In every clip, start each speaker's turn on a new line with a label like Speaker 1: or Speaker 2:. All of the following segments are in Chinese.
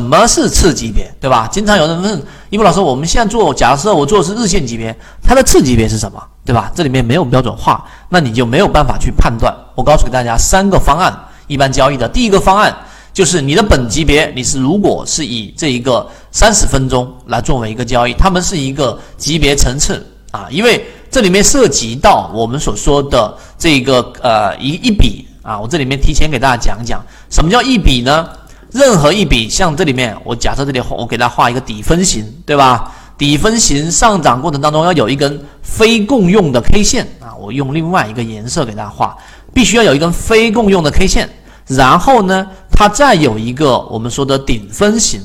Speaker 1: 什么是次级别，对吧？经常有人问一博老师，我们现在做假设我做的是日线级别，它的次级别是什么，对吧？这里面没有标准化，那你就没有办法去判断。我告诉给大家三个方案，一般交易的第一个方案就是你的本级别，你是如果是以这一个三十分钟来作为一个交易，他们是一个级别层次啊，因为这里面涉及到我们所说的这个呃一一笔啊，我这里面提前给大家讲讲什么叫一笔呢？任何一笔，像这里面，我假设这里我给它画一个底分型，对吧？底分型上涨过程当中要有一根非共用的 K 线啊，我用另外一个颜色给大家画，必须要有一根非共用的 K 线，然后呢，它再有一个我们说的顶分型，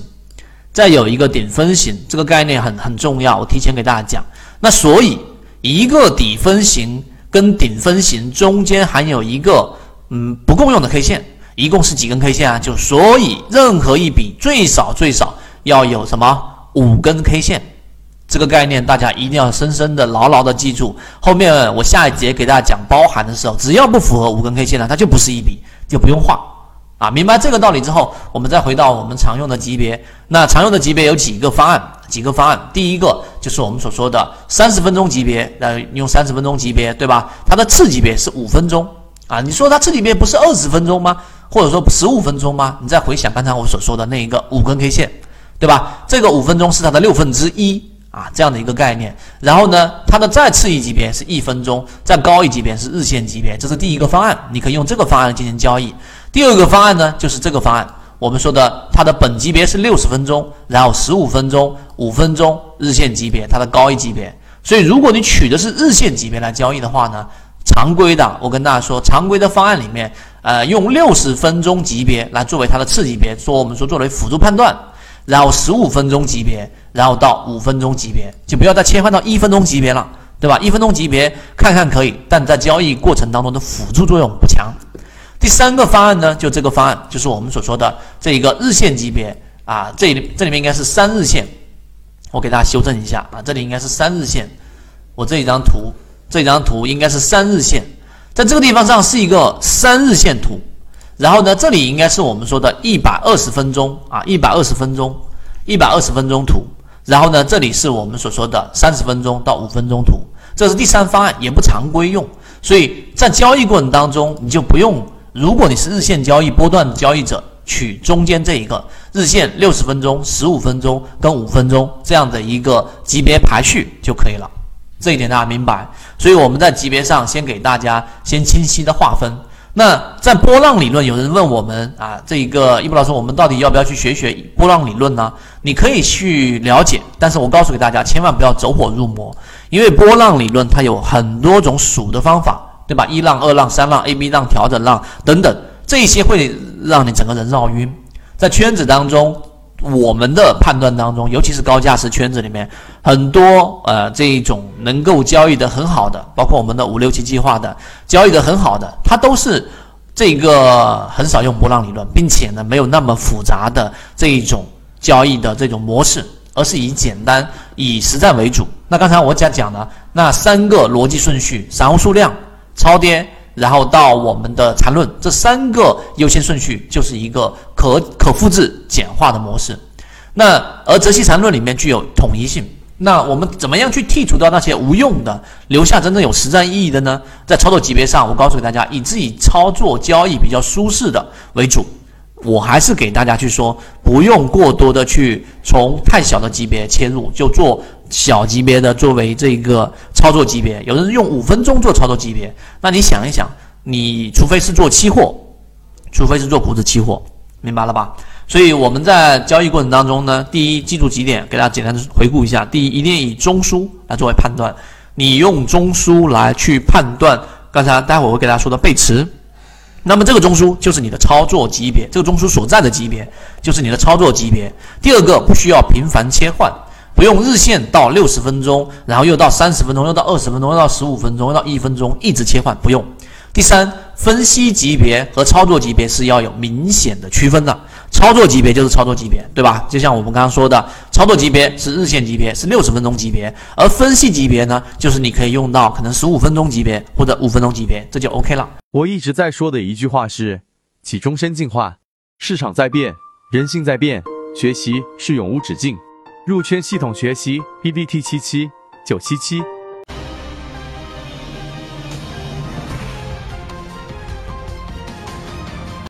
Speaker 1: 再有一个顶分型，这个概念很很重要，我提前给大家讲。那所以一个底分型跟顶分型中间含有一个嗯不共用的 K 线。一共是几根 K 线啊？就所以任何一笔最少最少要有什么五根 K 线，这个概念大家一定要深深的牢牢的记住。后面我下一节给大家讲包含的时候，只要不符合五根 K 线的，它就不是一笔，就不用画啊。明白这个道理之后，我们再回到我们常用的级别。那常用的级别有几个方案？几个方案？第一个就是我们所说的三十分钟级别，呃，用三十分钟级别，对吧？它的次级别是五分钟啊。你说它这里面不是二十分钟吗？或者说十五分钟吗？你再回想刚才我所说的那一个五根 K 线，对吧？这个五分钟是它的六分之一啊，这样的一个概念。然后呢，它的再次一级别是一分钟，再高一级别是日线级别，这是第一个方案，你可以用这个方案进行交易。第二个方案呢，就是这个方案，我们说的它的本级别是六十分钟，然后十五分钟、五分钟日线级别，它的高一级别。所以如果你取的是日线级别来交易的话呢，常规的，我跟大家说，常规的方案里面。呃，用六十分钟级别来作为它的次级别，说我们说作为辅助判断，然后十五分钟级别，然后到五分钟级别，就不要再切换到一分钟级别了，对吧？一分钟级别看看可以，但在交易过程当中的辅助作用不强。第三个方案呢，就这个方案，就是我们所说的这一个日线级别啊，这里这里面应该是三日线，我给大家修正一下啊，这里应该是三日线，我这一张图，这张图应该是三日线。在这个地方上是一个三日线图，然后呢，这里应该是我们说的一百二十分钟啊，一百二十分钟，一百二十分钟图，然后呢，这里是我们所说的三十分钟到五分钟图，这是第三方案，也不常规用，所以在交易过程当中，你就不用，如果你是日线交易波段交易者，取中间这一个日线六十分钟、十五分钟跟五分钟这样的一个级别排序就可以了。这一点大家明白，所以我们在级别上先给大家先清晰的划分。那在波浪理论，有人问我们啊，这一个一博老师，我们到底要不要去学学波浪理论呢？你可以去了解，但是我告诉给大家，千万不要走火入魔，因为波浪理论它有很多种数的方法，对吧？一浪、二浪、三浪、A、B 浪、调整浪等等，这些会让你整个人绕晕，在圈子当中。我们的判断当中，尤其是高价值圈子里面，很多呃这一种能够交易的很好的，包括我们的五六七计划的交易的很好的，它都是这个很少用波浪理论，并且呢没有那么复杂的这一种交易的这种模式，而是以简单以实战为主。那刚才我讲讲了那三个逻辑顺序：散户数量、超跌。然后到我们的缠论，这三个优先顺序就是一个可可复制简化的模式。那而泽西缠论里面具有统一性。那我们怎么样去剔除掉那些无用的，留下真正有实战意义的呢？在操作级别上，我告诉给大家，以自己操作交易比较舒适的为主。我还是给大家去说，不用过多的去从太小的级别切入，就做。小级别的作为这个操作级别，有人用五分钟做操作级别，那你想一想，你除非是做期货，除非是做股指期货，明白了吧？所以我们在交易过程当中呢，第一记住几点，给大家简单的回顾一下。第一，一定以中枢来作为判断，你用中枢来去判断，刚才待会儿我会给大家说的背驰，那么这个中枢就是你的操作级别，这个中枢所在的级别就是你的操作级别。第二个，不需要频繁切换。不用日线到六十分钟，然后又到三十分钟，又到二十分钟，又到十五分钟，又到一分钟，一直切换，不用。第三，分析级别和操作级别是要有明显的区分的。操作级别就是操作级别，对吧？就像我们刚刚说的，操作级别是日线级别，是六十分钟级别，而分析级别呢，就是你可以用到可能十五分钟级别或者五分钟级别，这就 OK 了。
Speaker 2: 我一直在说的一句话是：起终身进化，市场在变，人性在变。学习是永无止境。入圈系统学习 PPT 七七九七七。